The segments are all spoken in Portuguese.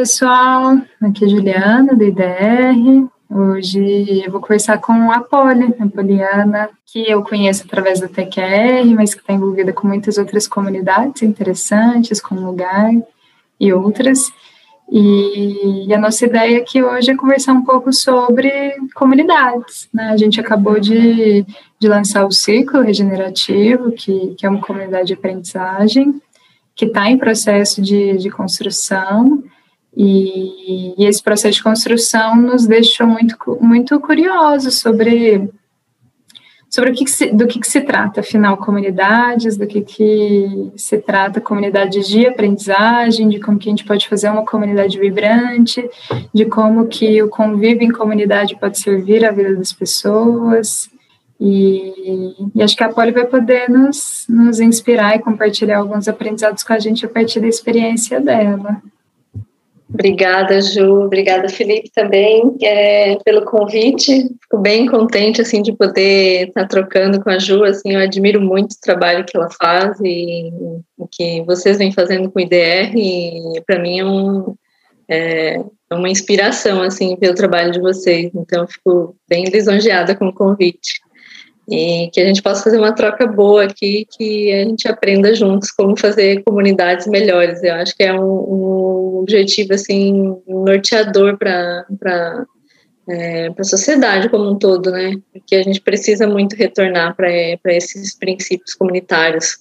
pessoal, aqui é Juliana, do IDR. Hoje eu vou conversar com a Poli, a Poliana, que eu conheço através da TQR, mas que está envolvida com muitas outras comunidades interessantes, como Lugar e outras. E, e a nossa ideia aqui hoje é conversar um pouco sobre comunidades. Né? A gente acabou de, de lançar o Ciclo Regenerativo, que, que é uma comunidade de aprendizagem, que está em processo de, de construção. E, e, esse processo de construção nos deixou muito, muito curiosos sobre, sobre o que, que se, do que, que se trata, afinal, comunidades, do que, que se trata comunidades de aprendizagem, de como que a gente pode fazer uma comunidade vibrante, de como que o convívio em comunidade pode servir à vida das pessoas. E, e acho que a Poli vai poder nos, nos inspirar e compartilhar alguns aprendizados com a gente a partir da experiência dela. Obrigada, Ju. Obrigada, Felipe, também é, pelo convite. Fico bem contente assim de poder estar trocando com a Ju. Assim, eu admiro muito o trabalho que ela faz e o que vocês vêm fazendo com o IDR. E para mim é, um, é, é uma inspiração assim ver o trabalho de vocês. Então, fico bem lisonjeada com o convite e que a gente possa fazer uma troca boa aqui, que a gente aprenda juntos como fazer comunidades melhores. Eu acho que é um, um objetivo assim norteador para para é, a sociedade como um todo, né? Que a gente precisa muito retornar para esses princípios comunitários.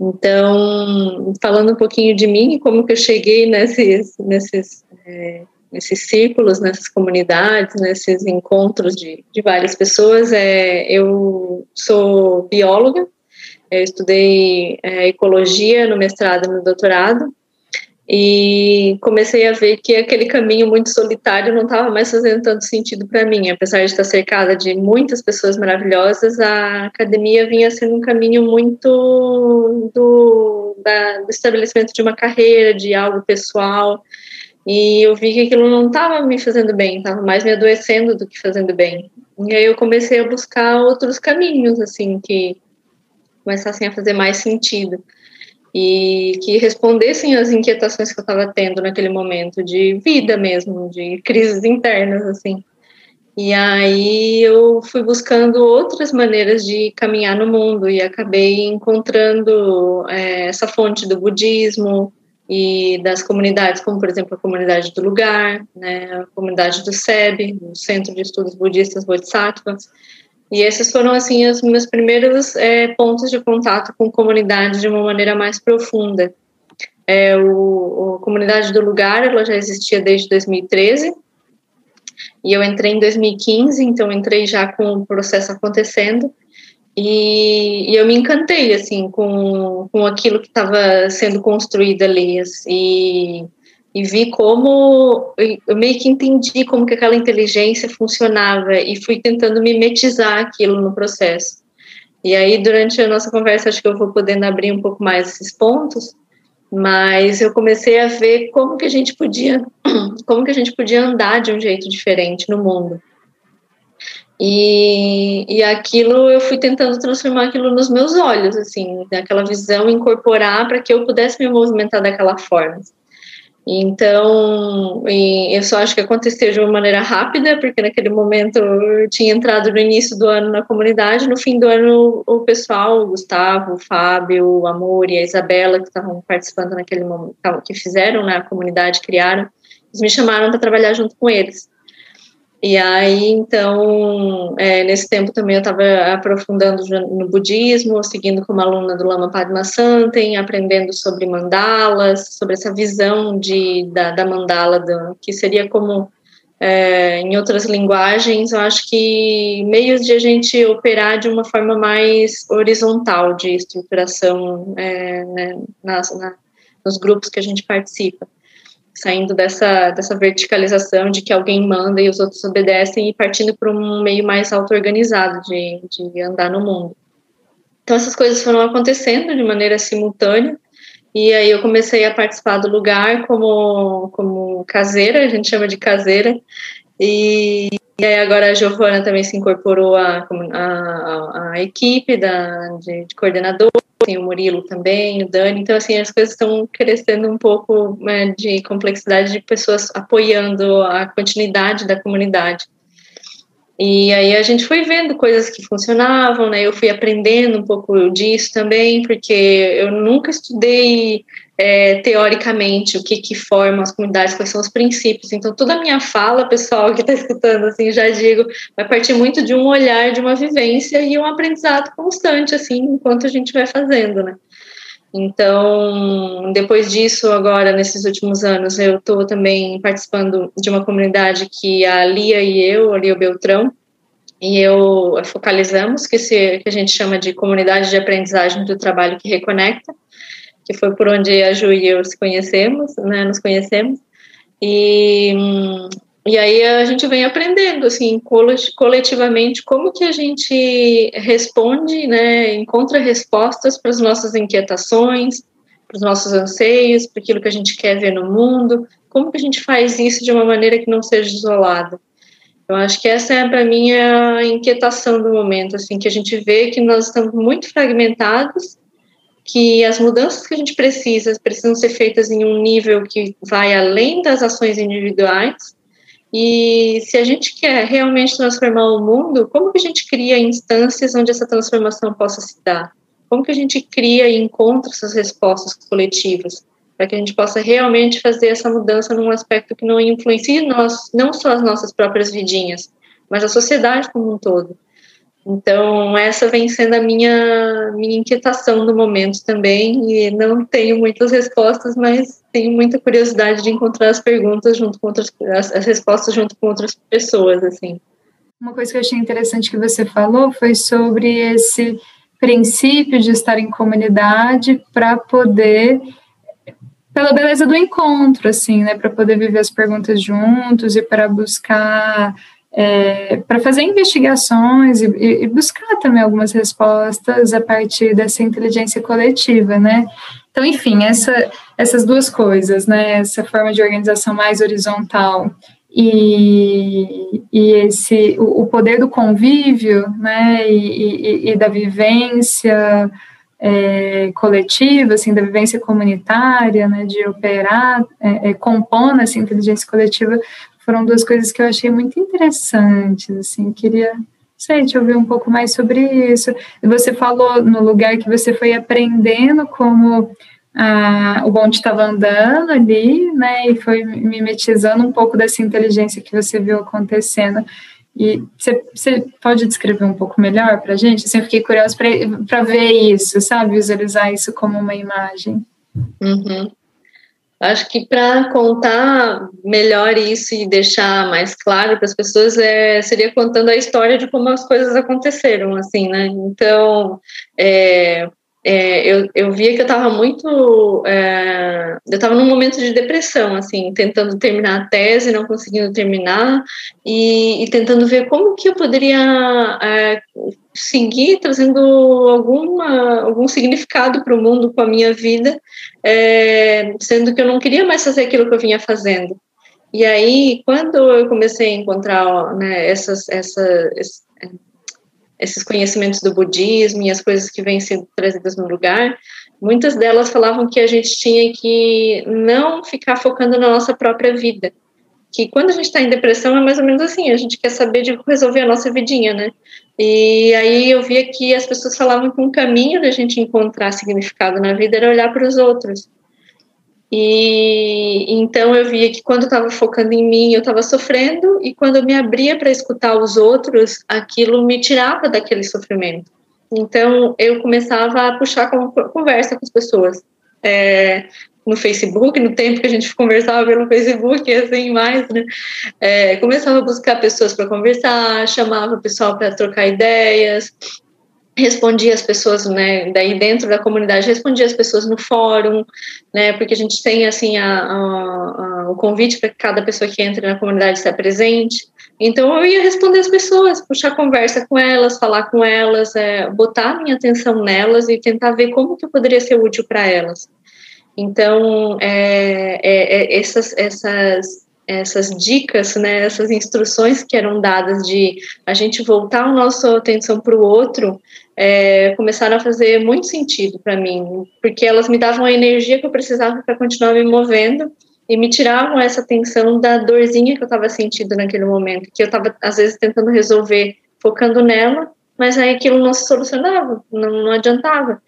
Então, falando um pouquinho de mim, como que eu cheguei nesses, nesses é, nesses círculos, nessas comunidades, nesses encontros de, de várias pessoas. É, eu sou bióloga, eu estudei é, ecologia no mestrado e no doutorado, e comecei a ver que aquele caminho muito solitário não estava mais fazendo tanto sentido para mim. Apesar de estar cercada de muitas pessoas maravilhosas, a academia vinha sendo um caminho muito do, da, do estabelecimento de uma carreira, de algo pessoal. E eu vi que aquilo não estava me fazendo bem, estava mais me adoecendo do que fazendo bem. E aí eu comecei a buscar outros caminhos, assim, que começassem a fazer mais sentido. E que respondessem às inquietações que eu estava tendo naquele momento, de vida mesmo, de crises internas, assim. E aí eu fui buscando outras maneiras de caminhar no mundo e acabei encontrando é, essa fonte do budismo, e das comunidades, como por exemplo a comunidade do lugar, né, a comunidade do SEB, o Centro de Estudos Budistas Bodhisattvas, e esses foram assim os meus primeiros é, pontos de contato com comunidade de uma maneira mais profunda. É, o, a comunidade do lugar ela já existia desde 2013 e eu entrei em 2015, então entrei já com o processo acontecendo e, e, eu me encantei, assim, com, com aquilo que estava sendo construído ali, assim, e vi como, eu meio que entendi como que aquela inteligência funcionava e fui tentando mimetizar aquilo no processo. E aí, durante a nossa conversa, acho que eu vou podendo abrir um pouco mais esses pontos, mas eu comecei a ver como que a gente podia, como que a gente podia andar de um jeito diferente no mundo. E, e aquilo eu fui tentando transformar aquilo nos meus olhos, assim, aquela visão, incorporar para que eu pudesse me movimentar daquela forma. Então, eu só acho que aconteceu de uma maneira rápida, porque naquele momento eu tinha entrado no início do ano na comunidade, no fim do ano o pessoal, o Gustavo, o Fábio, o Amor e a Isabela, que estavam participando naquele momento, que fizeram na né, comunidade, criaram, eles me chamaram para trabalhar junto com eles. E aí, então, é, nesse tempo também eu estava aprofundando no budismo, seguindo como aluna do Lama Padma Santen, aprendendo sobre mandalas, sobre essa visão de, da, da mandala, do, que seria como, é, em outras linguagens, eu acho que meios de a gente operar de uma forma mais horizontal de estruturação é, né, nas, na, nos grupos que a gente participa saindo dessa, dessa verticalização de que alguém manda e os outros obedecem e partindo para um meio mais auto-organizado de, de andar no mundo. Então, essas coisas foram acontecendo de maneira simultânea, e aí eu comecei a participar do lugar como, como caseira, a gente chama de caseira, e, E aí agora a Giovana também se incorporou à, equipe da, de, de coordenador, tem o Murilo também, o Dani, então assim, as coisas estão crescendo um pouco né, de complexidade de pessoas apoiando a continuidade da comunidade. E aí a gente foi vendo coisas que funcionavam, né? Eu fui aprendendo um pouco disso também, porque eu nunca estudei é, teoricamente o que, que forma as comunidades, quais são os princípios. Então, toda a minha fala, pessoal que está escutando, assim, já digo, vai partir muito de um olhar, de uma vivência e um aprendizado constante, assim, enquanto a gente vai fazendo, né? Então, depois disso, agora, nesses últimos anos, eu estou também participando de uma comunidade que a Lia e eu, a Lia Beltrão, e eu focalizamos, que, se, que a gente chama de Comunidade de Aprendizagem do Trabalho que Reconecta, que foi por onde a Ju e eu se conhecemos, né, nos conhecemos, e e aí a gente vem aprendendo, assim, coletivamente, como que a gente responde, né, encontra respostas para as nossas inquietações, para os nossos anseios, para aquilo que a gente quer ver no mundo, como que a gente faz isso de uma maneira que não seja isolada. Eu acho que essa é para mim a inquietação do momento, assim, que a gente vê que nós estamos muito fragmentados, que as mudanças que a gente precisa precisam ser feitas em um nível que vai além das ações individuais, e se a gente quer realmente transformar o mundo, como que a gente cria instâncias onde essa transformação possa se dar? Como que a gente cria e encontra essas respostas coletivas? Para que a gente possa realmente fazer essa mudança num aspecto que não influencie nós, não só as nossas próprias vidinhas, mas a sociedade como um todo. Então, essa vem sendo a minha, minha inquietação no momento também, e não tenho muitas respostas, mas tenho muita curiosidade de encontrar as perguntas junto com outras, as, as respostas junto com outras pessoas, assim. Uma coisa que eu achei interessante que você falou foi sobre esse princípio de estar em comunidade para poder pela beleza do encontro, assim, né, para poder viver as perguntas juntos e para buscar é, para fazer investigações e, e, buscar também algumas respostas a partir dessa inteligência coletiva, né? Então, enfim, essa, essas duas coisas, né? Essa forma de organização mais horizontal e, e esse o, o poder do convívio, né? E, e da vivência é, coletiva, assim, da vivência comunitária, né? De operar, é, é, compondo essa inteligência coletiva foram duas coisas que eu achei muito interessantes, assim, queria, sei, te ouvir um pouco mais sobre isso. Você falou no lugar que você foi aprendendo como ah, o bonde estava andando ali, né, e foi mimetizando um pouco dessa inteligência que você viu acontecendo. E você, pode descrever um pouco melhor para a gente? Assim, eu fiquei curiosa para ver isso, sabe? Visualizar isso como uma imagem. Uhum. Acho que para contar melhor isso e deixar mais claro para as pessoas é, seria contando a história de como as coisas aconteceram, assim, né? Então, é, é, eu, eu via que eu estava muito. É, eu estava num momento de depressão, assim, tentando terminar a tese, não conseguindo terminar, e, e tentando ver como que eu poderia é, seguir trazendo alguma, algum significado para o mundo com a minha vida, é, sendo que eu não queria mais fazer aquilo que eu vinha fazendo. E aí, quando eu comecei a encontrar né, essas, essa, esses conhecimentos do budismo e as coisas que vêm sendo trazidas no lugar, muitas delas falavam que a gente tinha que não ficar focando na nossa própria vida, que quando a gente está em depressão é mais ou menos assim, a gente quer saber de resolver a nossa vidinha, né? E aí eu via que as pessoas falavam que um caminho da gente encontrar significado na vida era olhar para os outros. E então eu via que quando estava focando em mim, eu estava sofrendo, e quando eu me abria para escutar os outros, aquilo me tirava daquele sofrimento. Então eu começava a puxar conversa com as pessoas. É, no Facebook, no tempo que a gente conversava pelo Facebook, assim, mais, né? É, começava a buscar pessoas para conversar, chamava o pessoal para trocar ideias, respondia as pessoas, né, daí dentro da comunidade, respondia as pessoas no fórum, né, porque a gente tem, assim, a, a, a, o convite para que cada pessoa que entra na comunidade esteja presente, então eu ia responder as pessoas, puxar conversa com elas, falar com elas, é, botar minha atenção nelas e tentar ver como que eu poderia ser útil para elas. Então, é, é, é, essas, essas essas dicas, né, essas instruções que eram dadas de a gente voltar a nossa atenção para o outro, é, começaram a fazer muito sentido para mim, porque elas me davam a energia que eu precisava para continuar me movendo e me tiravam essa tensão da dorzinha que eu estava sentindo naquele momento, que eu estava às vezes tentando resolver, focando nela, mas aí aquilo não se solucionava, não, não adiantava.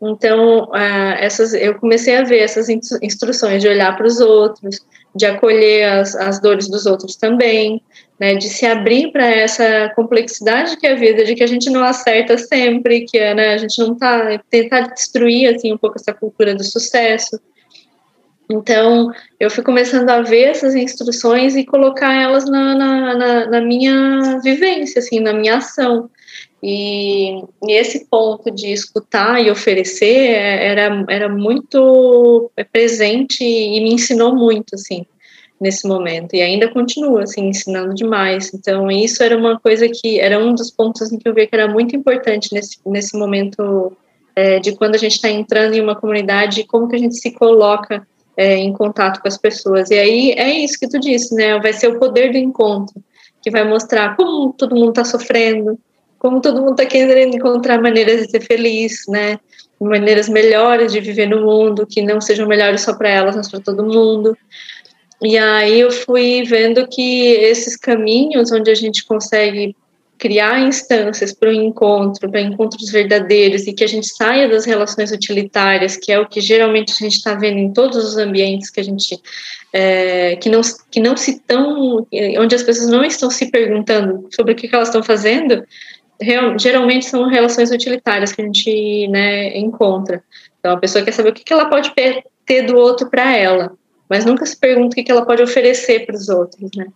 Então, uh, essas, eu comecei a ver essas instruções de olhar para os outros, de acolher as, as dores dos outros também, né, de se abrir para essa complexidade que é a vida, de que a gente não acerta sempre, que né, a gente não está tentar destruir assim um pouco essa cultura do sucesso. Então, eu fui começando a ver essas instruções e colocar elas na, na, na, na minha vivência, assim, na minha ação. E, e, esse ponto de escutar e oferecer é, era, era muito presente e me ensinou muito, assim, nesse momento. E ainda continua, assim, ensinando demais. Então, isso era uma coisa que era um dos pontos em que eu vi que era muito importante nesse, nesse momento é, de quando a gente está entrando em uma comunidade, como que a gente se coloca é, em contato com as pessoas. E aí é isso que tu disse, né? Vai ser o poder do encontro que vai mostrar como todo mundo está sofrendo, como todo mundo está querendo encontrar maneiras de ser feliz, né? Maneiras melhores de viver no mundo, que não sejam melhores só para elas, mas para todo mundo. E aí eu fui vendo que esses caminhos onde a gente consegue criar instâncias para o encontro, para encontros verdadeiros e que a gente saia das relações utilitárias, que é o que geralmente a gente está vendo em todos os ambientes que a gente é, que não que não se estão, onde as pessoas não estão se perguntando sobre o que, que elas estão fazendo, real, geralmente são relações utilitárias que a gente né, encontra. Então, a pessoa quer saber o que, que ela pode ter do outro para ela, mas nunca se pergunta o que, ela pode oferecer para os outros, né?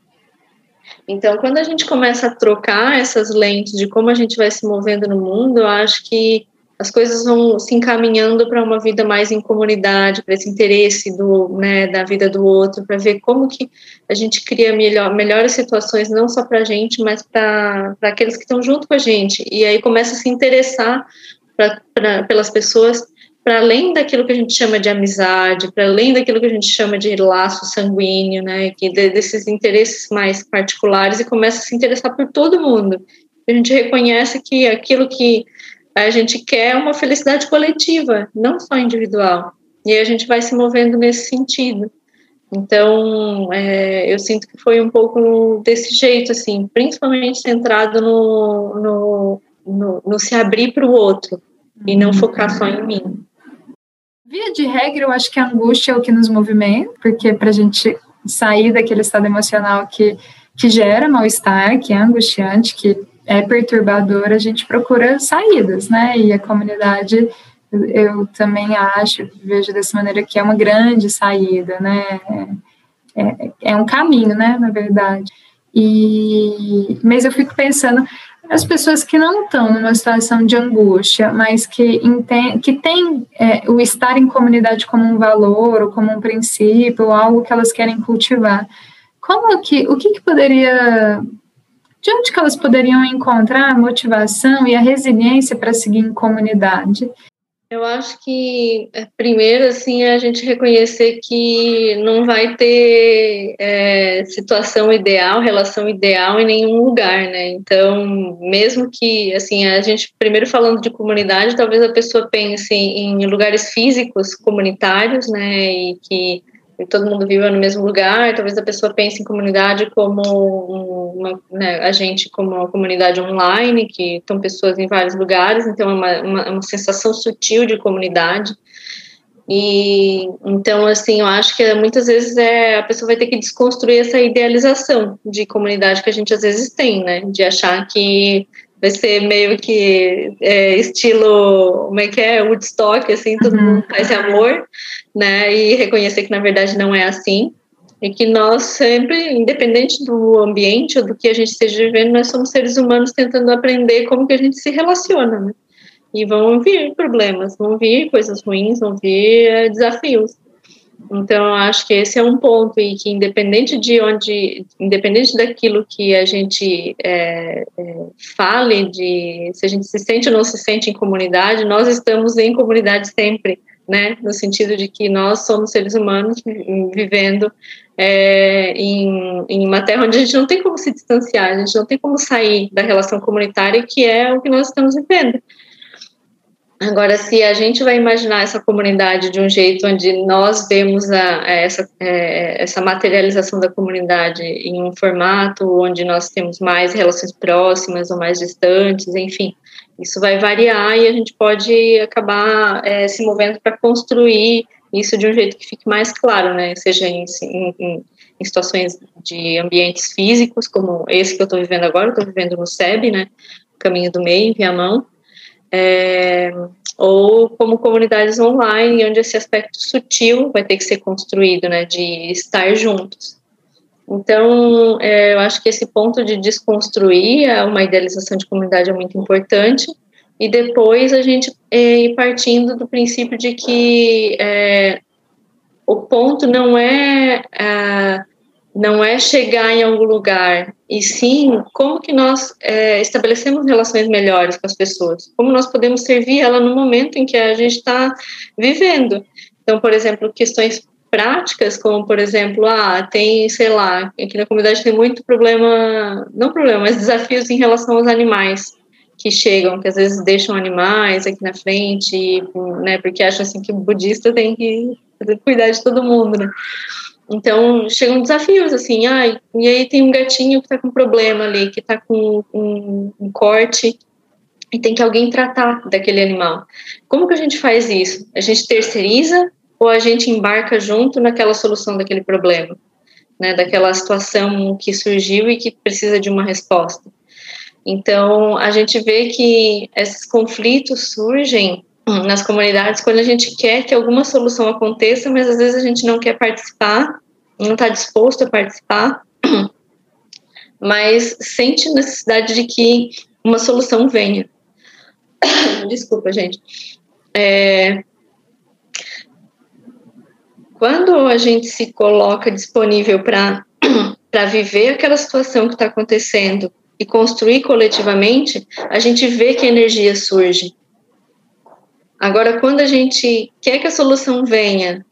Então, quando a gente começa a trocar essas lentes de como a gente vai se movendo no mundo, eu acho que as coisas vão se encaminhando para uma vida mais em comunidade, para esse interesse do, né, da vida do outro, para ver como que a gente cria melhor, melhores situações, não só para a gente, mas para aqueles que estão junto com a gente. E aí começa a se interessar pra, pra, pelas pessoas para além daquilo que a gente chama de amizade, para além daquilo que a gente chama de laço sanguíneo, né, que desses interesses mais particulares e começa a se interessar por todo mundo. A gente reconhece que aquilo que a gente quer uma felicidade coletiva, não só individual. E a gente vai se movendo nesse sentido. Então, é, eu sinto que foi um pouco desse jeito, assim, principalmente centrado no, no, no, no se abrir para o outro e não focar só em mim. Via de regra, eu acho que a angústia é o que nos movimenta, porque para a gente sair daquele estado emocional que, que gera mal-estar, que é angustiante, que é perturbador, a gente procura saídas, né? E a comunidade, eu também acho, vejo dessa maneira que é uma grande saída, né? É, é, é um caminho, né? Na verdade. E, mas eu fico pensando, as pessoas que não estão numa situação de angústia, mas que, que têm é, o estar em comunidade como um valor, ou como um princípio, ou algo que elas querem cultivar, como que, o que, que poderia de onde que elas poderiam encontrar a motivação e a resiliência para seguir em comunidade? Eu acho que é, primeiro assim é a gente reconhecer que não vai ter é, situação ideal, relação ideal em nenhum lugar, né? Então, mesmo que assim a gente primeiro falando de comunidade, talvez a pessoa pense em lugares físicos comunitários, né? E que todo mundo viva no mesmo lugar, talvez a pessoa pense em comunidade como uma, né, a gente como uma comunidade online, que estão pessoas em vários lugares, então é uma, uma, uma, sensação sutil de comunidade. E então, assim, eu acho que muitas vezes é, a pessoa vai ter que desconstruir essa idealização de comunidade que a gente às vezes tem, né? De achar que vai ser meio que é, estilo, como é que é, Woodstock, assim, todo uhum. mundo faz amor, né, e reconhecer que na verdade não é assim, e que nós sempre, independente do ambiente ou do que a gente esteja vivendo, nós somos seres humanos tentando aprender como que a gente se relaciona, né, e vão vir problemas, vão vir coisas ruins, vão vir é, desafios, então, eu acho que esse é um ponto e que independente de onde, independente daquilo que a gente é, é, fale, de se a gente se sente ou não se sente em comunidade, nós estamos em comunidade sempre, né? No sentido de que nós somos seres humanos vivendo é, em, em uma terra onde a gente não tem como se distanciar, a gente não tem como sair da relação comunitária, que é o que nós estamos vivendo. Agora, se a gente vai imaginar essa comunidade de um jeito onde nós vemos a, a essa, é, essa materialização da comunidade em um formato onde nós temos mais relações próximas ou mais distantes, enfim, isso vai variar e a gente pode acabar é, se movendo para construir isso de um jeito que fique mais claro, né? Seja em, em, em situações de ambientes físicos, como esse que eu estou vivendo agora, estou vivendo no SEB, né? Caminho do Meio, em Viamão, é, ou como comunidades online, onde esse aspecto sutil vai ter que ser construído, né? De estar juntos. Então, é, eu acho que esse ponto de desconstruir uma idealização de comunidade é muito importante e depois a gente é, ir partindo do princípio de que é, o ponto não é, é, não é chegar em algum lugar, e sim como que nós é, estabelecemos relações melhores com as pessoas, como nós podemos servir ela no momento em que a gente está vivendo. Então, por exemplo, questões práticas, como por exemplo, ah, tem, sei lá, aqui na comunidade tem muito problema, não problema, mas desafios em relação aos animais que chegam, que às vezes deixam animais aqui na frente, né, porque acham assim que o budista tem que cuidar de todo mundo, né? Então, chegam desafios, assim, ah, e aí tem um gatinho que tá com problema ali, que tá com um, um corte, e tem que alguém tratar daquele animal. Como que a gente faz isso? A gente terceiriza ou a gente embarca junto naquela solução daquele problema, né, daquela situação que surgiu e que precisa de uma resposta? Então, a gente vê que esses conflitos surgem nas comunidades quando a gente quer que alguma solução aconteça, mas às vezes a gente não quer participar, não está disposto a participar, mas sente necessidade de que uma solução venha. Desculpa, gente. É, quando a gente se coloca disponível para viver aquela situação que está acontecendo e construir coletivamente, a gente vê que a energia surge. Agora, quando a gente quer que a solução venha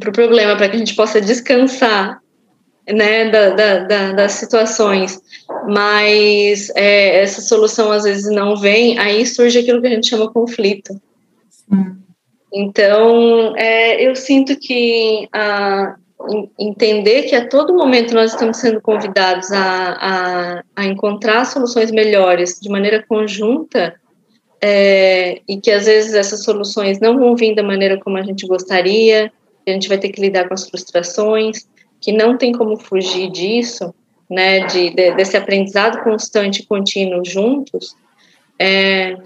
para o problema, para que a gente possa descansar né, da, da, da, das situações, mas é, essa solução às vezes não vem, aí surge aquilo que a gente chama conflito. Sim. Então, é, eu sinto que a, entender que a todo momento nós estamos sendo convidados a, a, a encontrar soluções melhores de maneira conjunta é, e que às vezes essas soluções não vão vir da maneira como a gente gostaria, que a gente vai ter que lidar com as frustrações, que não tem como fugir disso, né, de, de desse aprendizado constante e contínuo juntos, é,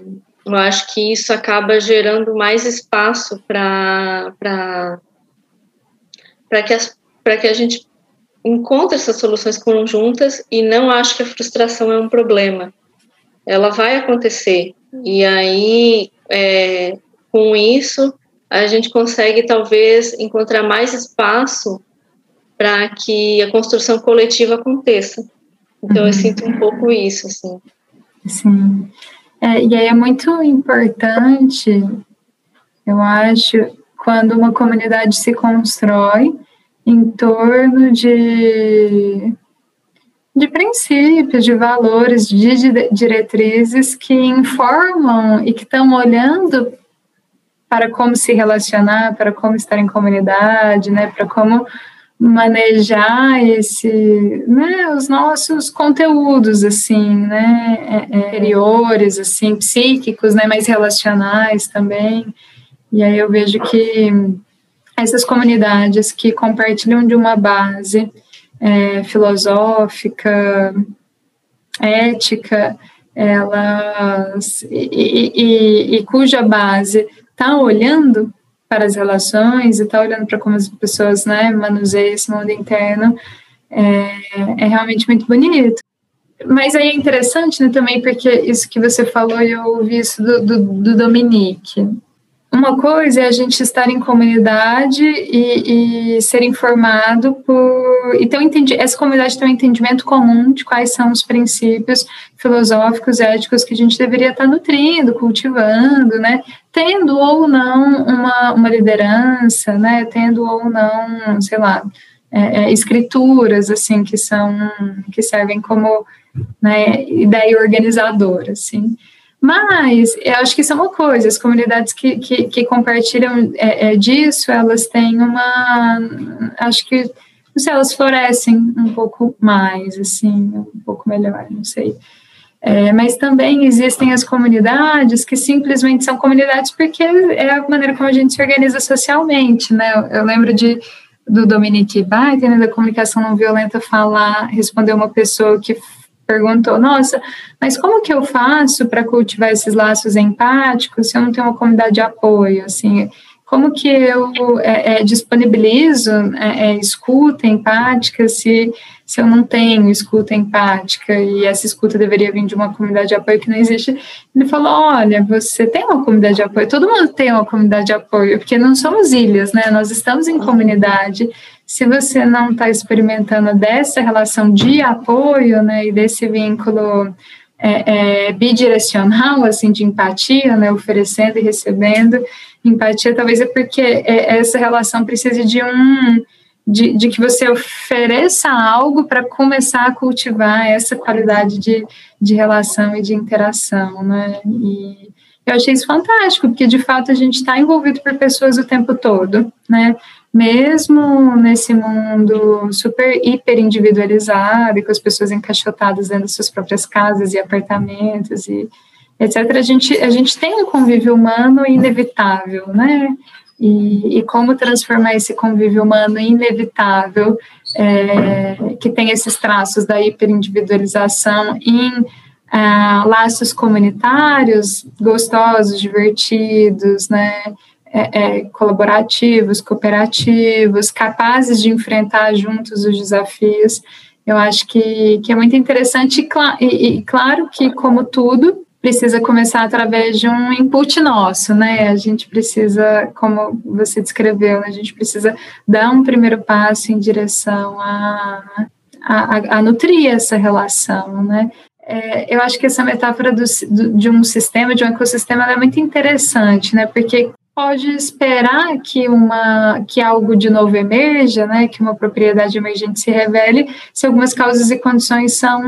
eu acho que isso acaba gerando mais espaço para que, as, que a gente encontre essas soluções conjuntas e não acho que a frustração é um problema. Ela vai acontecer. E aí, é, com isso, a gente consegue talvez encontrar mais espaço para que a construção coletiva aconteça. Então, uhum. eu sinto um pouco isso, assim. Sim. É, e aí é muito importante, eu acho, quando uma comunidade se constrói em torno de, de princípios, de valores, de diretrizes que informam e que estão olhando para como se relacionar, para como estar em comunidade, né, para como manejar esse, né, os nossos conteúdos assim, né, é, é, interiores, assim, psíquicos, né, mais relacionais também. E aí eu vejo que essas comunidades que compartilham de uma base é, filosófica, ética, elas e, e, e cuja base está olhando para as relações e está olhando para como as pessoas né, manuseiam esse mundo interno, é, é realmente muito bonito. Mas aí é interessante né, também, porque isso que você falou, eu ouvi isso do, do, do Dominique uma coisa é a gente estar em comunidade e, e ser informado por e ter um entendi, essa comunidade ter um entendimento comum de quais são os princípios filosóficos, éticos que a gente deveria estar nutrindo, cultivando, né? Tendo ou não uma, uma liderança, né? Tendo ou não, sei lá, é, é, escrituras, assim, que são, que servem como né, ideia organizadora, assim. Mas eu acho que isso é uma coisa, as comunidades que, que, que compartilham é, é, disso, elas têm uma. Acho que, não sei, elas florescem um pouco mais, assim, um pouco melhor, não sei. É, mas também existem as comunidades que simplesmente são comunidades porque é a maneira como a gente se organiza socialmente, né? Eu, eu lembro de do Dominique Biden, da comunicação não violenta, falar, responder uma pessoa que perguntou: Nossa, mas como que eu faço para cultivar esses laços empáticos se eu não tenho uma comunidade de apoio? Assim, como que eu é, é, disponibilizo é, é, escuta empática se, se eu não tenho escuta empática e essa escuta deveria vir de uma comunidade de apoio que não existe? Ele falou: olha, você tem uma comunidade de apoio, todo mundo tem uma comunidade de apoio, porque não somos ilhas, né? Nós estamos em comunidade. Se você não está experimentando dessa relação de apoio, né, e desse vínculo é, é, bidirecional, assim, de empatia, né, oferecendo e recebendo, empatia talvez é porque é, essa relação precisa de um de, de que você ofereça algo para começar a cultivar essa qualidade de, de relação e de interação, né? E eu achei isso fantástico, porque de fato a gente está envolvido por pessoas o tempo todo, né? Mesmo nesse mundo super hiper individualizado e com as pessoas encaixotadas dentro das suas próprias casas e apartamentos e etc., a gente, a gente tem um convívio humano inevitável, né? E, e como transformar esse convívio humano inevitável, é, que tem esses traços da hiperindividualização, em ah, laços comunitários gostosos, divertidos, né? É, é, colaborativos, cooperativos, capazes de enfrentar juntos os desafios. Eu acho que, que é muito interessante e, e, e claro que, como tudo, precisa começar através de um input nosso, né? A gente precisa, como você descreveu, a gente precisa dar um primeiro passo em direção a, a, a nutrir essa relação, né? É, eu acho que essa metáfora do, do, de um sistema, de um ecossistema, é muito interessante, né? Porque pode esperar que uma que algo de novo emerja, né, que uma propriedade emergente se revele, se algumas causas e condições são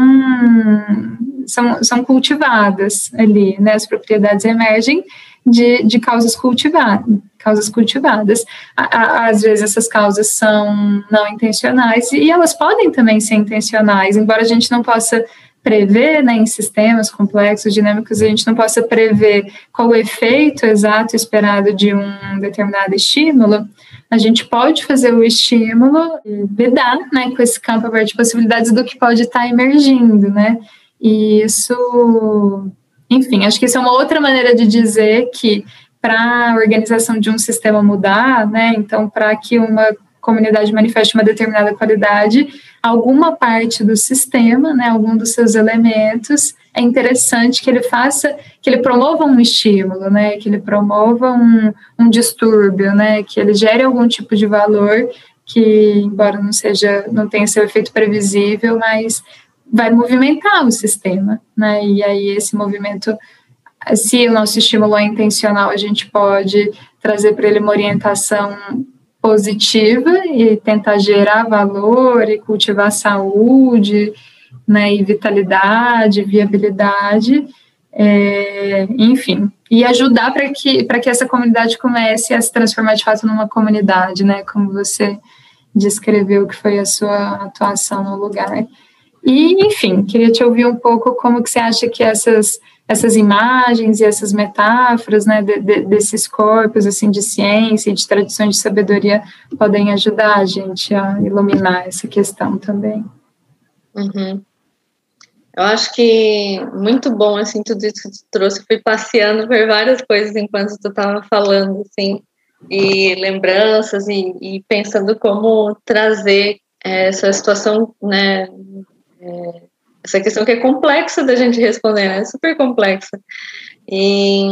são, são cultivadas ali, né, as propriedades emergem de, de causas cultivadas, causas cultivadas. Às vezes essas causas são não intencionais e elas podem também ser intencionais, embora a gente não possa prever, né, em sistemas complexos, dinâmicos, a gente não possa prever qual o efeito exato esperado de um determinado estímulo, a gente pode fazer o estímulo e lidar, né, com esse campo aberto de possibilidades do que pode estar emergindo, né, e isso, enfim, acho que isso é uma outra maneira de dizer que para a organização de um sistema mudar, né, então para que uma comunidade manifeste uma determinada qualidade, alguma parte do sistema, né, algum dos seus elementos, é interessante que ele faça, que ele promova um estímulo, né, que ele promova um, um distúrbio, né, que ele gere algum tipo de valor que, embora não seja, não tenha seu efeito previsível, mas vai movimentar o sistema, né, e aí esse movimento, se o nosso estímulo é intencional, a gente pode trazer para ele uma orientação positiva e tentar gerar valor e cultivar saúde, né, e vitalidade, viabilidade, é, enfim, e ajudar para que, que essa comunidade comece a se transformar de fato numa comunidade, né, como você descreveu que foi a sua atuação no lugar. E, enfim, queria te ouvir um pouco como que você acha que essas essas imagens e essas metáforas, né, de, de, desses corpos, assim, de ciência e de tradições de sabedoria podem ajudar a gente a iluminar essa questão também. Uhum. Eu acho que muito bom, assim, tudo isso que tu trouxe. Fui passeando por várias coisas enquanto tu estava falando, assim, e lembranças e, e pensando como trazer essa situação, né, é, essa questão que é complexa da gente responder, né? É super complexa. E,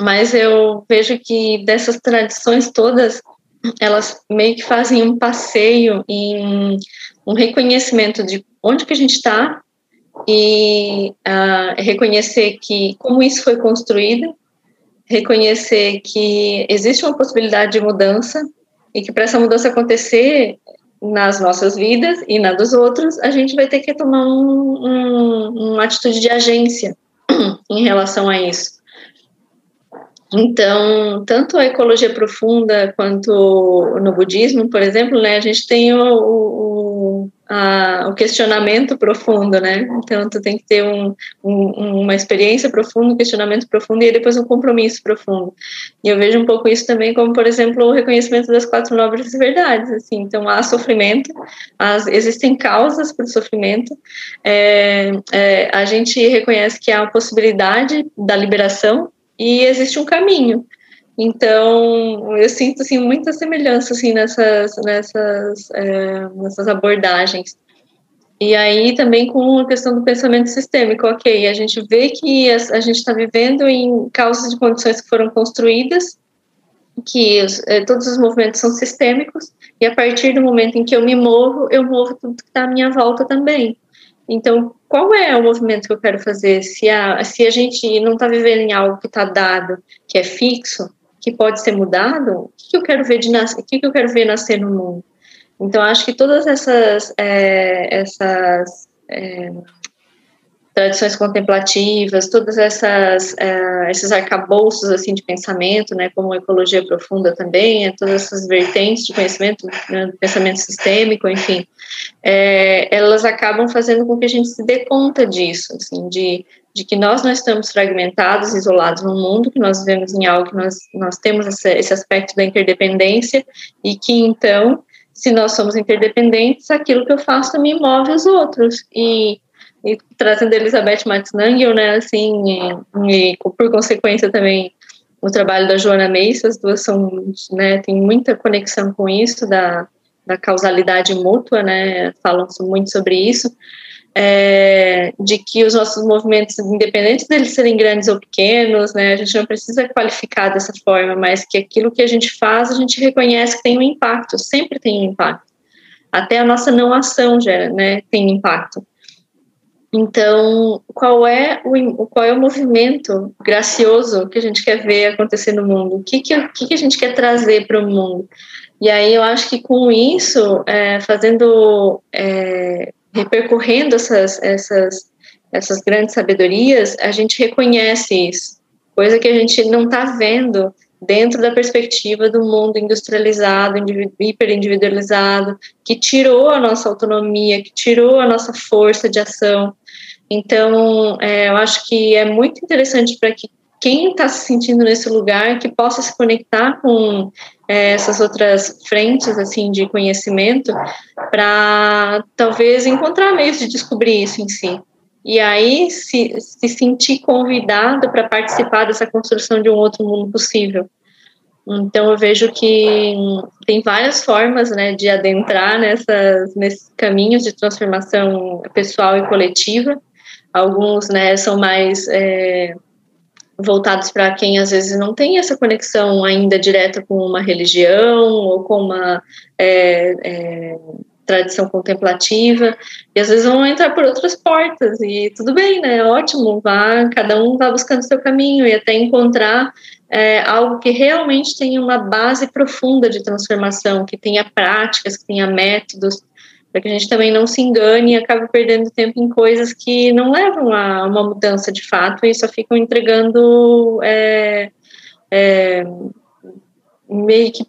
mas eu vejo que dessas tradições todas, elas meio que fazem um passeio em um reconhecimento de onde que a gente está e uh, reconhecer que como isso foi construído, reconhecer que existe uma possibilidade de mudança e que para essa mudança acontecer nas nossas vidas e na dos outros, a gente vai ter que tomar um, um, uma atitude de agência em relação a isso. Então, tanto a ecologia profunda quanto no budismo, por exemplo, né, a gente tem o, o, a, o questionamento profundo, né? Então, tu tem que ter um, um, uma experiência profunda, um questionamento profundo e depois um compromisso profundo. E eu vejo um pouco isso também como, por exemplo, o reconhecimento das quatro nobres verdades. Assim, então, há sofrimento, as, existem causas para o sofrimento. É, é, a gente reconhece que há a possibilidade da liberação e existe um caminho. Então, eu sinto assim muita semelhança assim nessas nessas é, nessas abordagens. E aí também com a questão do pensamento sistêmico, ok, a gente vê que a, a gente está vivendo em causas de condições que foram construídas, que os, é, todos os movimentos são sistêmicos, e a partir do momento em que eu me movo, eu movo tudo que está à minha volta também. Então, qual é o movimento que eu quero fazer? Se a, se a gente não está vivendo em algo que está dado, que é fixo, que pode ser mudado, o que, eu quero ver de nascer, o que, que eu quero ver nascer no mundo? Então, acho que todas essas, é, essas é, tradições contemplativas, todas essas uh, esses arcabouços assim de pensamento, né, como ecologia profunda também, é, todas essas vertentes de conhecimento, né, pensamento sistêmico, enfim, é, elas acabam fazendo com que a gente se dê conta disso, assim, de de que nós não estamos fragmentados, isolados no mundo, que nós vivemos em algo que nós nós temos esse, esse aspecto da interdependência e que então se nós somos interdependentes, aquilo que eu faço também move os outros. E e trazendo Elizabeth Matznangel, né, assim, e, e, por consequência também o trabalho da Joana Meis, as duas são, né, tem muita conexão com isso, da, da causalidade mútua, né, falam muito sobre isso, é, de que os nossos movimentos, independentes deles serem grandes ou pequenos, né, a gente não precisa qualificar dessa forma, mas que aquilo que a gente faz, a gente reconhece que tem um impacto, sempre tem um impacto. Até a nossa não ação gera, né, tem impacto. Então, qual é o, qual é o movimento gracioso que a gente quer ver acontecer no mundo? O que, que, o que, que a gente quer trazer para o mundo? E aí eu acho que com isso, é, fazendo, é, repercorrendo essas, essas, essas grandes sabedorias, a gente reconhece isso, coisa que a gente não está vendo dentro da perspectiva do mundo industrializado, hiperindividualizado, que tirou a nossa autonomia, que tirou a nossa força de ação. Então, é, eu acho que é muito interessante para que quem está se sentindo nesse lugar que possa se conectar com é, essas outras frentes assim de conhecimento para talvez encontrar meios de descobrir isso em si e aí se, se sentir convidado para participar dessa construção de um outro mundo possível. Então eu vejo que tem várias formas, né, de adentrar nessas nesses caminhos de transformação pessoal e coletiva. Alguns, né, são mais é, voltados para quem às vezes não tem essa conexão ainda direta com uma religião ou com uma é, é, tradição contemplativa, e às vezes vão entrar por outras portas, e tudo bem, né? Ótimo, vá, cada um vá buscando seu caminho e até encontrar é, algo que realmente tenha uma base profunda de transformação, que tenha práticas, que tenha métodos, para que a gente também não se engane e acabe perdendo tempo em coisas que não levam a uma mudança de fato e só ficam entregando é, é, meio que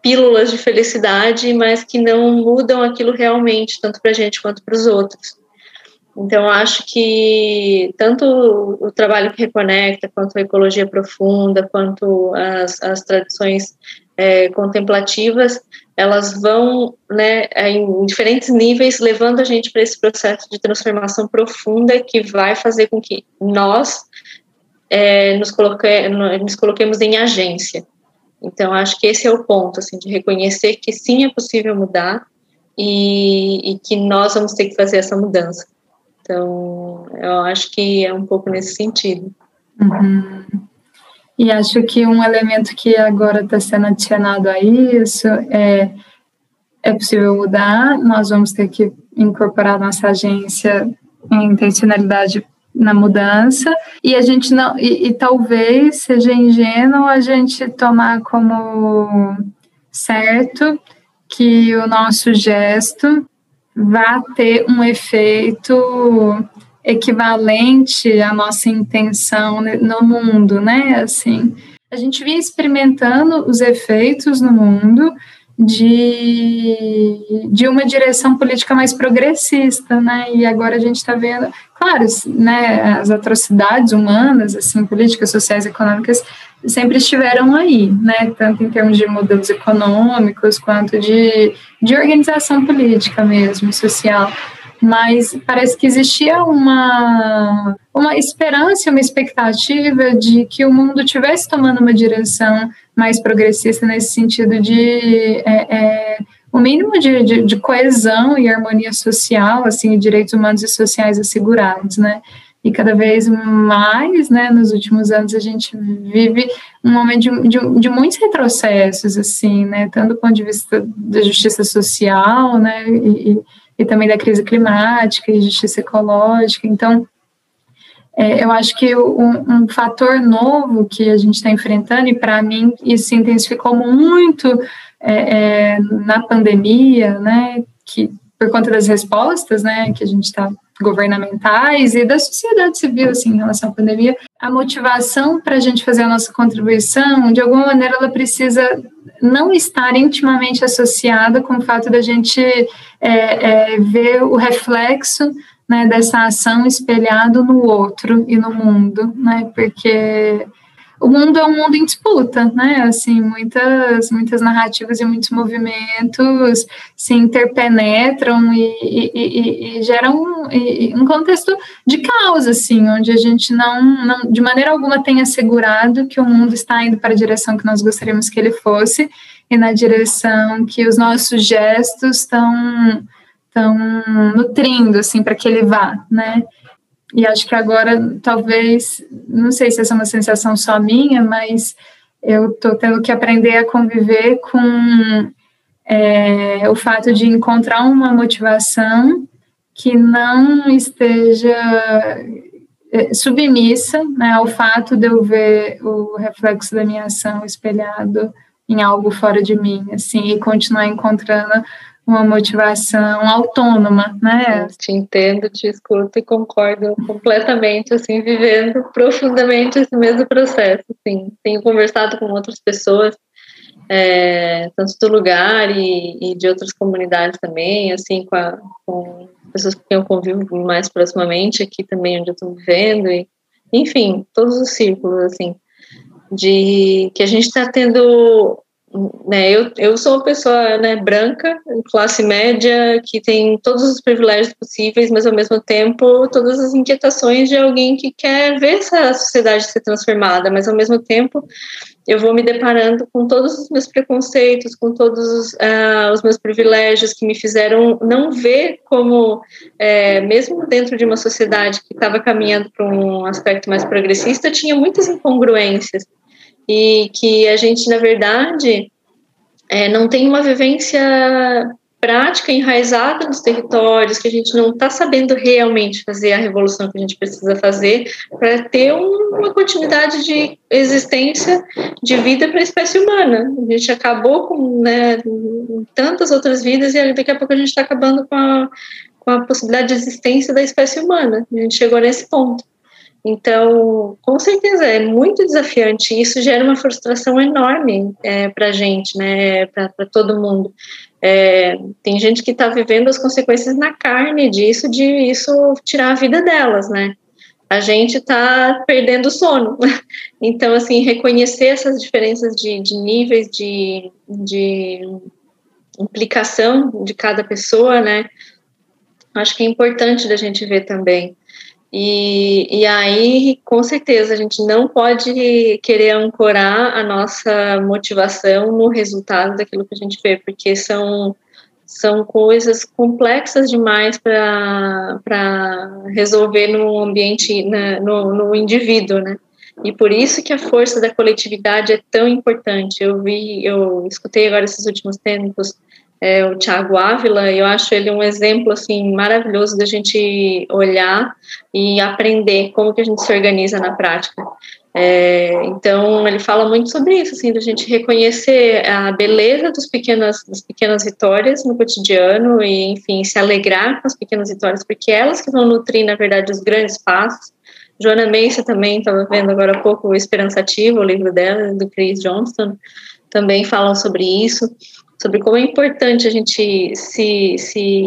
pílulas de felicidade, mas que não mudam aquilo realmente, tanto para a gente quanto para os outros. Então, acho que tanto o trabalho que reconecta, quanto a ecologia profunda, quanto as, as tradições é, contemplativas, elas vão né, em diferentes níveis levando a gente para esse processo de transformação profunda que vai fazer com que nós é, nos, coloque, nos coloquemos em agência. Então, acho que esse é o ponto, assim, de reconhecer que sim é possível mudar e, e que nós vamos ter que fazer essa mudança. Então, eu acho que é um pouco nesse sentido. Uhum. E acho que um elemento que agora está sendo adicionado a isso é é possível mudar, nós vamos ter que incorporar nossa agência em intencionalidade na mudança e a gente não e, e, talvez seja ingênuo a gente tomar como certo que o nosso gesto vá ter um efeito equivalente à nossa intenção no mundo, né? Assim, a gente vinha experimentando os efeitos no mundo de, de uma direção política mais progressista, né? E agora a gente está vendo, claro, né, as atrocidades humanas, assim, políticas, sociais, econômicas, sempre estiveram aí, né? Tanto em termos de modelos econômicos quanto de, de organização política mesmo, social mas parece que existia uma, uma esperança, uma expectativa de que o mundo tivesse tomando uma direção mais progressista nesse sentido de é, é, o mínimo de, de, de, coesão e harmonia social, assim, direitos humanos e sociais assegurados, né? E cada vez mais, né, nos últimos anos, a gente vive um momento de, de, de muitos retrocessos, assim, né, tanto do ponto de vista da justiça social, né, e, e também da crise climática e justiça ecológica. Então, é, eu acho que um, um, fator novo que a gente está enfrentando, e para mim isso se intensificou muito é, é, na pandemia, né, que por conta das respostas, né, que a gente está governamentais e da sociedade civil, assim, em relação à pandemia, a motivação para a gente fazer a nossa contribuição, de alguma maneira, ela precisa não estar intimamente associada com o fato da gente é, é, ver o reflexo né, dessa ação espelhado no outro e no mundo, né, porque o mundo é um mundo em disputa, né? Assim, muitas, muitas narrativas e muitos movimentos se interpenetram e, e, e, e geram um, um, contexto de caos, assim, onde a gente não, não, de maneira alguma, tem assegurado que o mundo está indo para a direção que nós gostaríamos que ele fosse e na direção que os nossos gestos estão estão nutrindo assim para que ele vá, né? E acho que agora, talvez, não sei se essa é uma sensação só minha, mas eu estou tendo que aprender a conviver com é, o fato de encontrar uma motivação que não esteja é, submissa né, ao fato de eu ver o reflexo da minha ação espelhado em algo fora de mim, assim, e continuar encontrando uma motivação autônoma, né? Eu te entendo, te escuto e concordo completamente, assim, vivendo profundamente esse mesmo processo, assim. Tenho conversado com outras pessoas, é, tanto do lugar e, e, de outras comunidades também, assim, com, a, com pessoas quem eu convivo mais proximamente aqui também, onde eu estou vivendo, e, enfim, todos os círculos, assim, de que a gente está tendo né, eu, eu sou uma pessoa né, branca, classe média, que tem todos os privilégios possíveis, mas ao mesmo tempo todas as inquietações de alguém que quer ver essa sociedade ser transformada, mas ao mesmo tempo eu vou me deparando com todos os meus preconceitos, com todos os, uh, os meus privilégios que me fizeram não ver como, é, mesmo dentro de uma sociedade que estava caminhando para um aspecto mais progressista, tinha muitas incongruências e que a gente, na verdade, é, não tem uma vivência prática enraizada nos territórios, que a gente não está sabendo realmente fazer a revolução que a gente precisa fazer para ter um, uma continuidade de existência de vida para a espécie humana. A gente acabou com né, tantas outras vidas e daqui a pouco a gente está acabando com a, com a possibilidade de existência da espécie humana. A gente chegou nesse ponto. Então, com certeza, é muito desafiante. Isso gera uma frustração enorme é, para a gente, né, para todo mundo. É, tem gente que está vivendo as consequências na carne disso, de isso tirar a vida delas, né? A gente está perdendo o sono. Então, assim, reconhecer essas diferenças de, de níveis de, de implicação de cada pessoa, né? Acho que é importante da gente ver também. E, e aí, com certeza, a gente não pode querer ancorar a nossa motivação no resultado daquilo que a gente vê, porque são, são coisas complexas demais para resolver no ambiente, né, no, no indivíduo, né? E por isso que a força da coletividade é tão importante. Eu vi, eu escutei agora esses últimos tempos é, o Tiago Ávila, eu acho ele um exemplo assim maravilhoso da gente olhar e aprender como que a gente se organiza na prática. É, então ele fala muito sobre isso, assim, da gente reconhecer a beleza dos pequenas, das pequenas vitórias no cotidiano e, enfim, se alegrar com as pequenas vitórias, porque elas que vão nutrir, na verdade, os grandes passos. Joana Mensa também estava vendo agora há pouco o Esperançativo, o livro dela, do Chris Johnston, também falam sobre isso, sobre como é importante a gente se se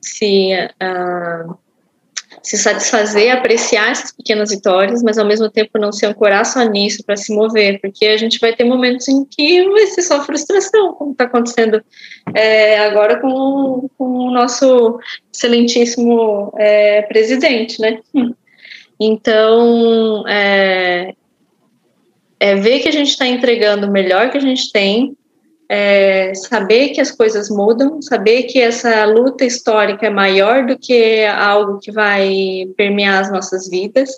se uh, se satisfazer, apreciar essas pequenas vitórias, mas ao mesmo tempo não se ancorar só nisso para se mover, porque a gente vai ter momentos em que vai ser só frustração, como está acontecendo é, agora com, com, o nosso excelentíssimo é, presidente, né? Então, é, é ver que a gente está entregando o melhor que a gente tem, é, saber que as coisas mudam, saber que essa luta histórica é maior do que algo que vai permear as nossas vidas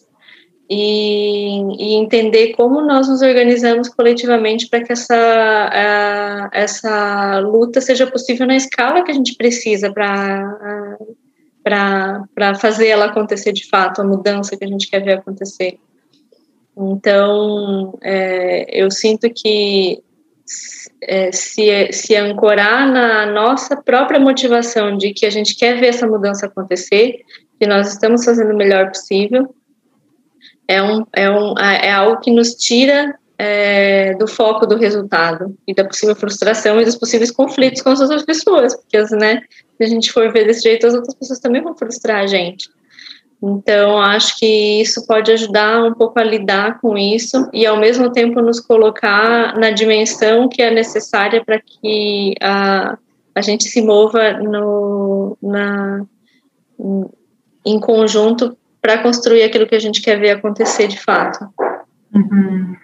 e, e entender como nós nos organizamos coletivamente para que essa, a, essa luta seja possível na escala que a gente precisa para fazer ela acontecer de fato, a mudança que a gente quer ver acontecer. Então, é, eu sinto que se, se ancorar na nossa própria motivação de que a gente quer ver essa mudança acontecer, que nós estamos fazendo o melhor possível, é, um, é, um, é algo que nos tira é, do foco do resultado e da possível frustração e dos possíveis conflitos com as outras pessoas, porque né, se a gente for ver desse jeito, as outras pessoas também vão frustrar a gente. Então, acho que isso pode ajudar um pouco a lidar com isso e, ao mesmo tempo, nos colocar na dimensão que é necessária para que a, a gente se mova no, na, em conjunto para construir aquilo que a gente quer ver acontecer de fato. Uhum.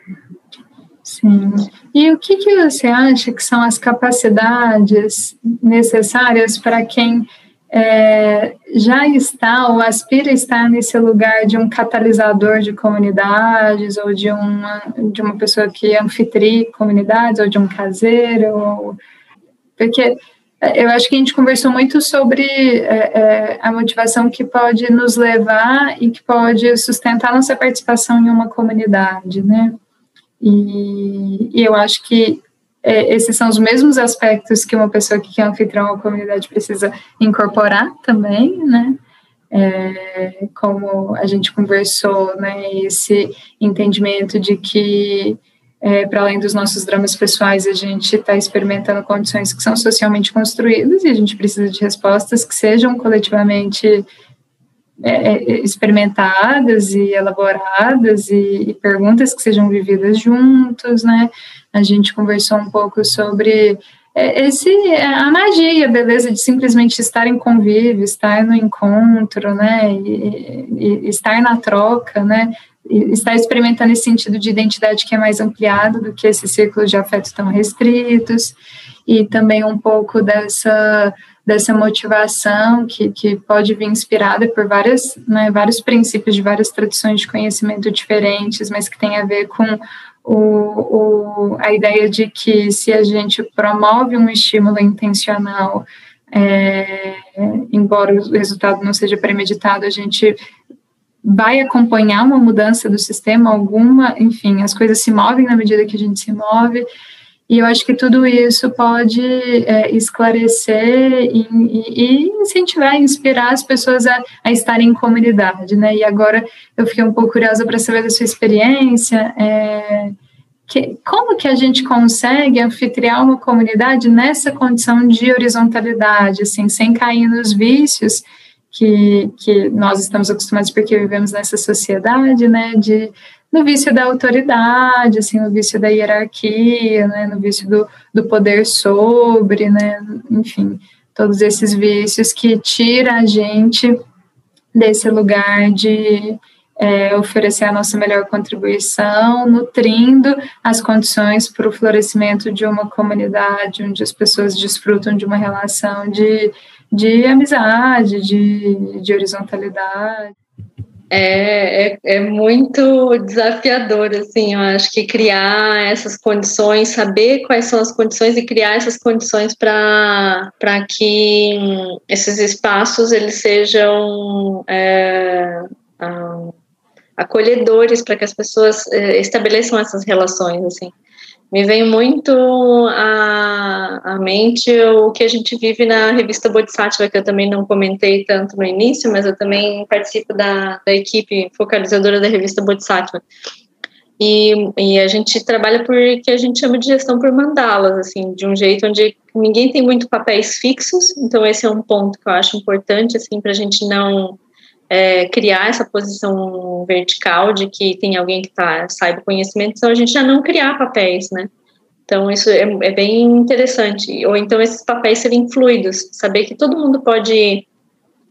Sim. E o que, que você acha que são as capacidades necessárias para quem é, já está ou aspira a estar nesse lugar de um catalisador de comunidades ou de uma, de uma pessoa que anfitria comunidades ou de um caseiro ou, porque eu acho que a gente conversou muito sobre é, é, a motivação que pode nos levar e que pode sustentar nossa participação em uma comunidade, né? E, e eu acho que é, esses são os mesmos aspectos que uma pessoa que quer anfitrião uma comunidade precisa incorporar também, né? É, como a gente conversou, né? Esse entendimento de que é, para além dos nossos dramas pessoais, a gente está experimentando condições que são socialmente construídas e a gente precisa de respostas que sejam coletivamente é, é experimentadas e elaboradas e, e, perguntas que sejam vividas juntos, né? A gente conversou um pouco sobre é, esse a magia, a beleza de simplesmente estar em convívio, estar no encontro, né? E, e estar na troca, né? Estar experimentando esse sentido de identidade que é mais ampliado do que esse círculo de afetos tão restritos e também um pouco dessa dessa motivação que, que pode vir inspirada por várias, né, vários princípios de várias tradições de conhecimento diferentes, mas que tem a ver com o, o, a ideia de que se a gente promove um estímulo intencional, é, embora o resultado não seja premeditado, a gente vai acompanhar uma mudança do sistema, alguma, enfim, as coisas se movem na medida que a gente se move, e eu acho que tudo isso pode é, esclarecer e, e, incentivar, inspirar as pessoas a, a estarem em comunidade, né? E agora eu fiquei um pouco curiosa para saber da sua experiência. É, que, como que a gente consegue anfitriar uma comunidade nessa condição de horizontalidade, assim, sem cair nos vícios que, que nós estamos acostumados porque vivemos nessa sociedade, né? De no vício da autoridade, assim, no vício da hierarquia, né, no vício do, do poder sobre, né, enfim, todos esses vícios que tira a gente desse lugar de é, oferecer a nossa melhor contribuição, nutrindo as condições para o florescimento de uma comunidade onde as pessoas desfrutam de uma relação de, de amizade, de, de horizontalidade é, é, é, muito desafiador, assim, eu acho que criar essas condições, saber quais são as condições e criar essas condições para que esses espaços eles sejam é, ah, acolhedores para que as pessoas é, estabeleçam essas relações, assim. Me vem muito à, à mente o que a gente vive na revista Bodhisattva, que eu também não comentei tanto no início, mas eu também participo da, da equipe focalizadora da revista Bodhisattva. E, e, a gente trabalha por que a gente chama de gestão por mandalas, assim, de um jeito onde ninguém tem muito papéis fixos, então esse é um ponto que eu acho importante, assim, para a gente não é, criar essa posição vertical de que tem alguém que tá, sai do conhecimento, então a gente já não criar papéis, né? Então isso é, é bem interessante. Ou então esses papéis serem fluidos, saber que todo mundo pode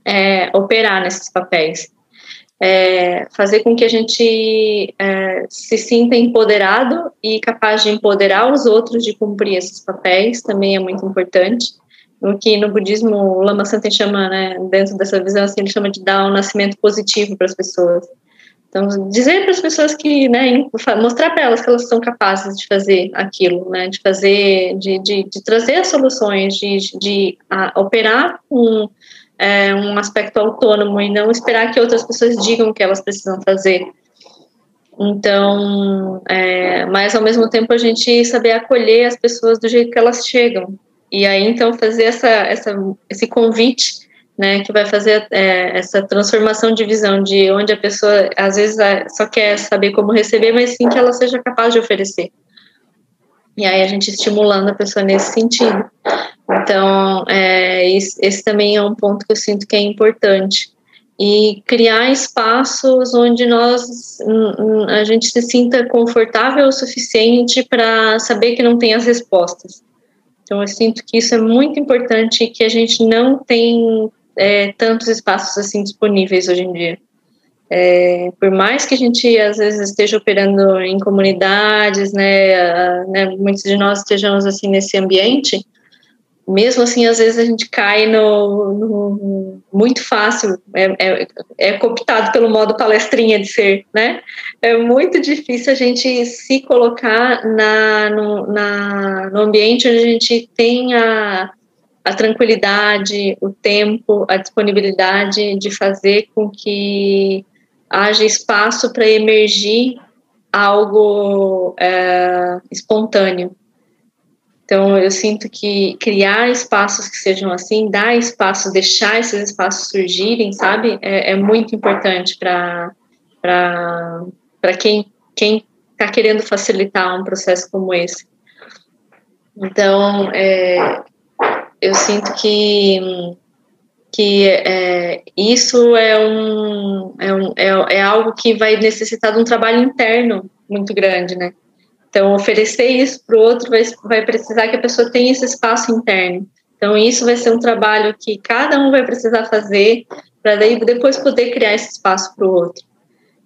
é, operar nesses papéis é, fazer com que a gente é, se sinta empoderado e capaz de empoderar os outros de cumprir esses papéis também é muito importante. O que no budismo o Lama Santen chama, né, dentro dessa visão, assim, ele chama de dar um nascimento positivo para as pessoas. Então, dizer para as pessoas que, né, mostrar para elas que elas são capazes de fazer aquilo, né, de fazer, de, de, de trazer as soluções, de, de a, operar com é, um aspecto autônomo e não esperar que outras pessoas digam o que elas precisam fazer. Então, é, mas ao mesmo tempo a gente saber acolher as pessoas do jeito que elas chegam. E aí, então, fazer essa, essa, esse convite, né, que vai fazer é, essa transformação de visão de onde a pessoa, às vezes, só quer saber como receber, mas sim que ela seja capaz de oferecer. E aí a gente estimulando a pessoa nesse sentido. Então, é, esse também é um ponto que eu sinto que é importante. E criar espaços onde nós, a gente se sinta confortável o suficiente para saber que não tem as respostas. Então, eu sinto que isso é muito importante e que a gente não tem é, tantos espaços assim disponíveis hoje em dia. É, por mais que a gente às vezes esteja operando em comunidades, né, né, muitos de nós estejamos assim nesse ambiente, mesmo assim, às vezes a gente cai no, no muito fácil, é, é, é, cooptado pelo modo palestrinha de ser, né? É muito difícil a gente se colocar na, no, na, no ambiente onde a gente tem a, a tranquilidade, o tempo, a disponibilidade de fazer com que haja espaço para emergir algo é, espontâneo. Então, eu sinto que criar espaços que sejam assim, dar espaço, deixar esses espaços surgirem, sabe, é, é muito importante para quem está querendo facilitar um processo como esse. Então, é, eu sinto que que é, isso é, um, é, um, é, é algo que vai necessitar de um trabalho interno muito grande, né? Então, oferecer isso para o outro vai, vai precisar que a pessoa tenha esse espaço interno. Então, isso vai ser um trabalho que cada um vai precisar fazer para depois poder criar esse espaço para o outro.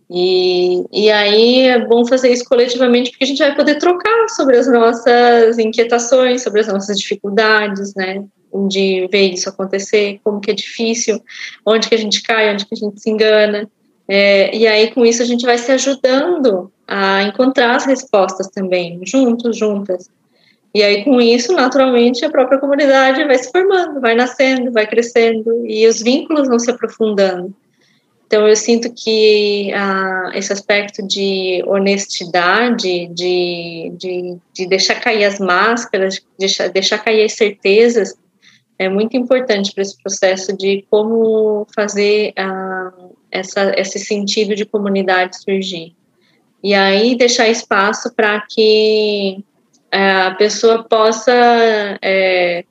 E, e aí é bom fazer isso coletivamente, porque a gente vai poder trocar sobre as nossas inquietações, sobre as nossas dificuldades, né? De ver isso acontecer, como que é difícil, onde que a gente cai, onde que a gente se engana. É, e aí, com isso, a gente vai se ajudando a encontrar as respostas também, juntos, juntas. E aí, com isso, naturalmente, a própria comunidade vai se formando, vai nascendo, vai crescendo, e os vínculos vão se aprofundando. Então, eu sinto que ah, esse aspecto de honestidade, de, de, de, deixar cair as máscaras, de deixar, deixar cair as certezas, é muito importante para esse processo de como fazer ah, essa, esse sentido de comunidade surgir. E aí deixar espaço para que é, a pessoa possa é,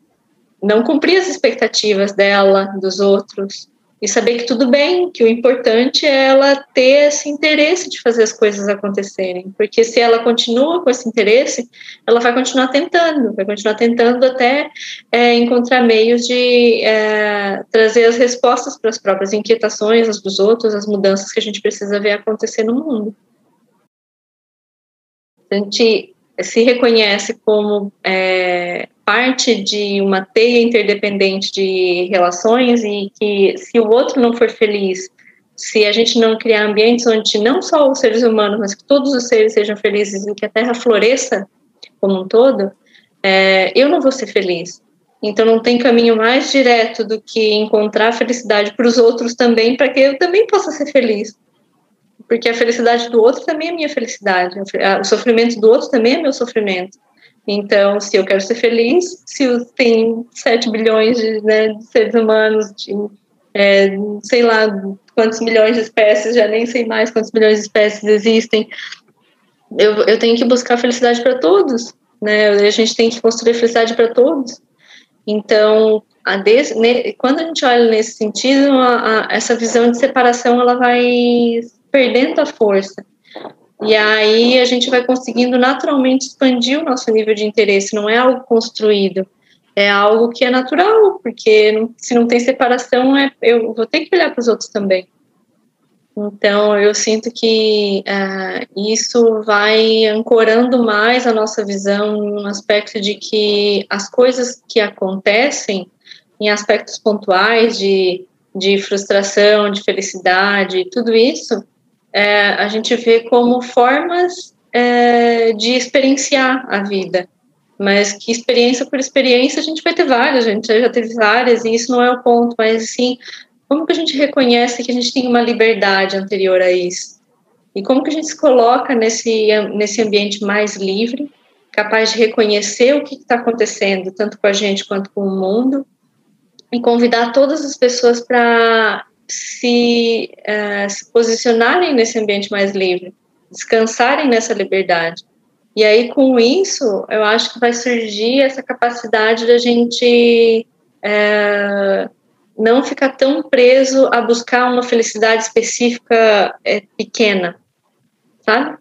não cumprir as expectativas dela, dos outros, e saber que tudo bem, que o importante é ela ter esse interesse de fazer as coisas acontecerem, porque se ela continua com esse interesse, ela vai continuar tentando, vai continuar tentando até é, encontrar meios de é, trazer as respostas para as próprias inquietações, as dos outros, as mudanças que a gente precisa ver acontecer no mundo. A gente se reconhece como é, parte de uma teia interdependente de relações e que se o outro não for feliz, se a gente não criar ambientes onde não só os seres humanos, mas que todos os seres sejam felizes e que a Terra floresça como um todo, é, eu não vou ser feliz. Então não tem caminho mais direto do que encontrar felicidade para os outros também, para que eu também possa ser feliz. porque a felicidade do outro também é minha felicidade, o sofrimento do outro também é meu sofrimento. Então, se eu quero ser feliz, se tem 7 bilhões de, né, de seres humanos, de, é, sei lá quantos milhões de espécies, já nem sei mais quantos milhões de espécies existem, eu, eu tenho que buscar felicidade para todos, né? A gente tem que construir felicidade para todos. Então, a des, ne, quando a gente olha nesse sentido, a, a, essa visão de separação ela vai perdendo a força. E aí a gente vai conseguindo naturalmente expandir o nosso nível de interesse, não é algo construído, é algo que é natural, porque não, se não tem separação, é, eu vou ter que olhar para os outros também. Então, eu sinto que uh, isso vai ancorando mais a nossa visão no aspecto de que as coisas que acontecem em aspectos pontuais de, de frustração, de felicidade, tudo isso, é, a gente vê como formas é, de experienciar a vida. Mas que experiência por experiência a gente vai ter várias, a gente já teve várias, e isso não é o ponto, mas assim, como que a gente reconhece que a gente tem uma liberdade anterior a isso? E como que a gente se coloca nesse, nesse ambiente mais livre, capaz de reconhecer o que está acontecendo, tanto com a gente quanto com o mundo, e convidar todas as pessoas para se, uh, se posicionarem nesse ambiente mais livre, descansarem nessa liberdade. E aí, com isso, eu acho que vai surgir essa capacidade da gente uh, não ficar tão preso a buscar uma felicidade específica é, pequena, sabe?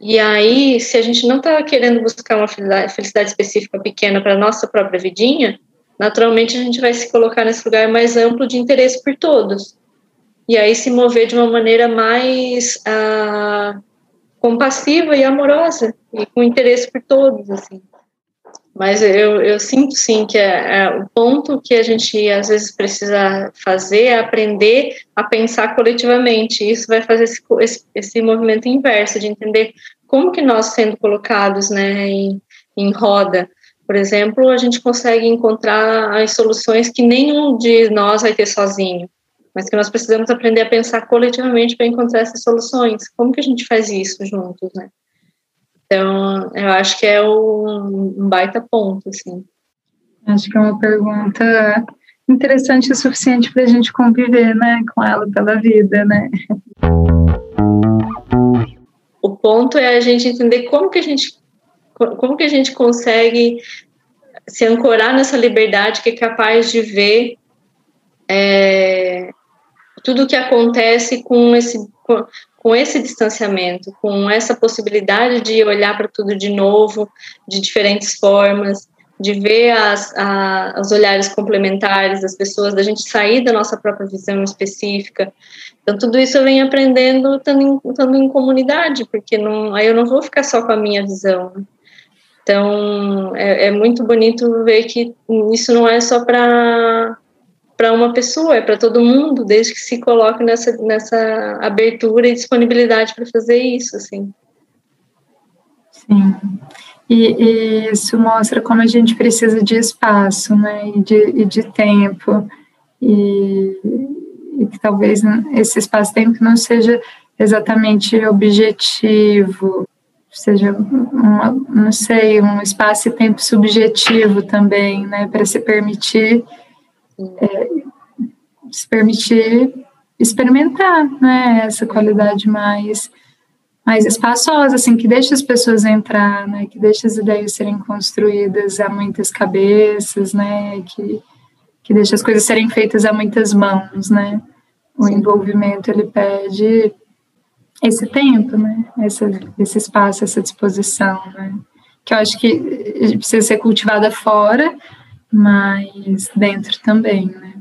E aí, se a gente não está querendo buscar uma felicidade específica pequena para nossa própria vidinha, naturalmente a gente vai se colocar nesse lugar mais amplo de interesse por todos. E aí se mover de uma maneira mais ah, compassiva e amorosa, e com interesse por todos, assim. Mas eu, eu sinto sim que é, é, o ponto que a gente às vezes precisa fazer é aprender a pensar coletivamente. Isso vai fazer esse, esse, esse movimento inverso de entender como que nós sendo colocados né, em, em roda, por exemplo, a gente consegue encontrar as soluções que nenhum de nós vai ter sozinho, mas que nós precisamos aprender a pensar coletivamente para encontrar essas soluções. Como que a gente faz isso juntos, né? Então, eu acho que é um baita ponto, assim. Acho que é uma pergunta interessante o suficiente para a gente conviver, né, com ela pela vida, né? O ponto é a gente entender como que a gente como que a gente consegue se ancorar nessa liberdade que é capaz de ver é, tudo que acontece com esse com esse distanciamento, com essa possibilidade de olhar para tudo de novo, de diferentes formas, de ver as, a, os olhares complementares das pessoas, da gente sair da nossa própria visão específica. Então, tudo isso eu venho aprendendo estando em, estando em comunidade, porque não, aí eu não vou ficar só com a minha visão. Então, é, é muito bonito ver que isso não é só para para uma pessoa, é para todo mundo, desde que se coloque nessa, nessa abertura e disponibilidade para fazer isso, assim. Sim. E, e, isso mostra como a gente precisa de espaço, né, e de, e de tempo, e, e que talvez esse espaço-tempo não seja exatamente objetivo, seja, uma, não sei, um espaço e tempo subjetivo também, né, para se permitir é, se permitir experimentar, né, essa qualidade mais mais espaçosa, assim, que deixa as pessoas entrar, né, que deixa as ideias serem construídas a muitas cabeças, né, que, que deixa as coisas serem feitas a muitas mãos, né. O envolvimento, ele pede esse tempo, né, esse, esse espaço, essa disposição, né, que eu acho que precisa ser cultivada fora, mas dentro também, né?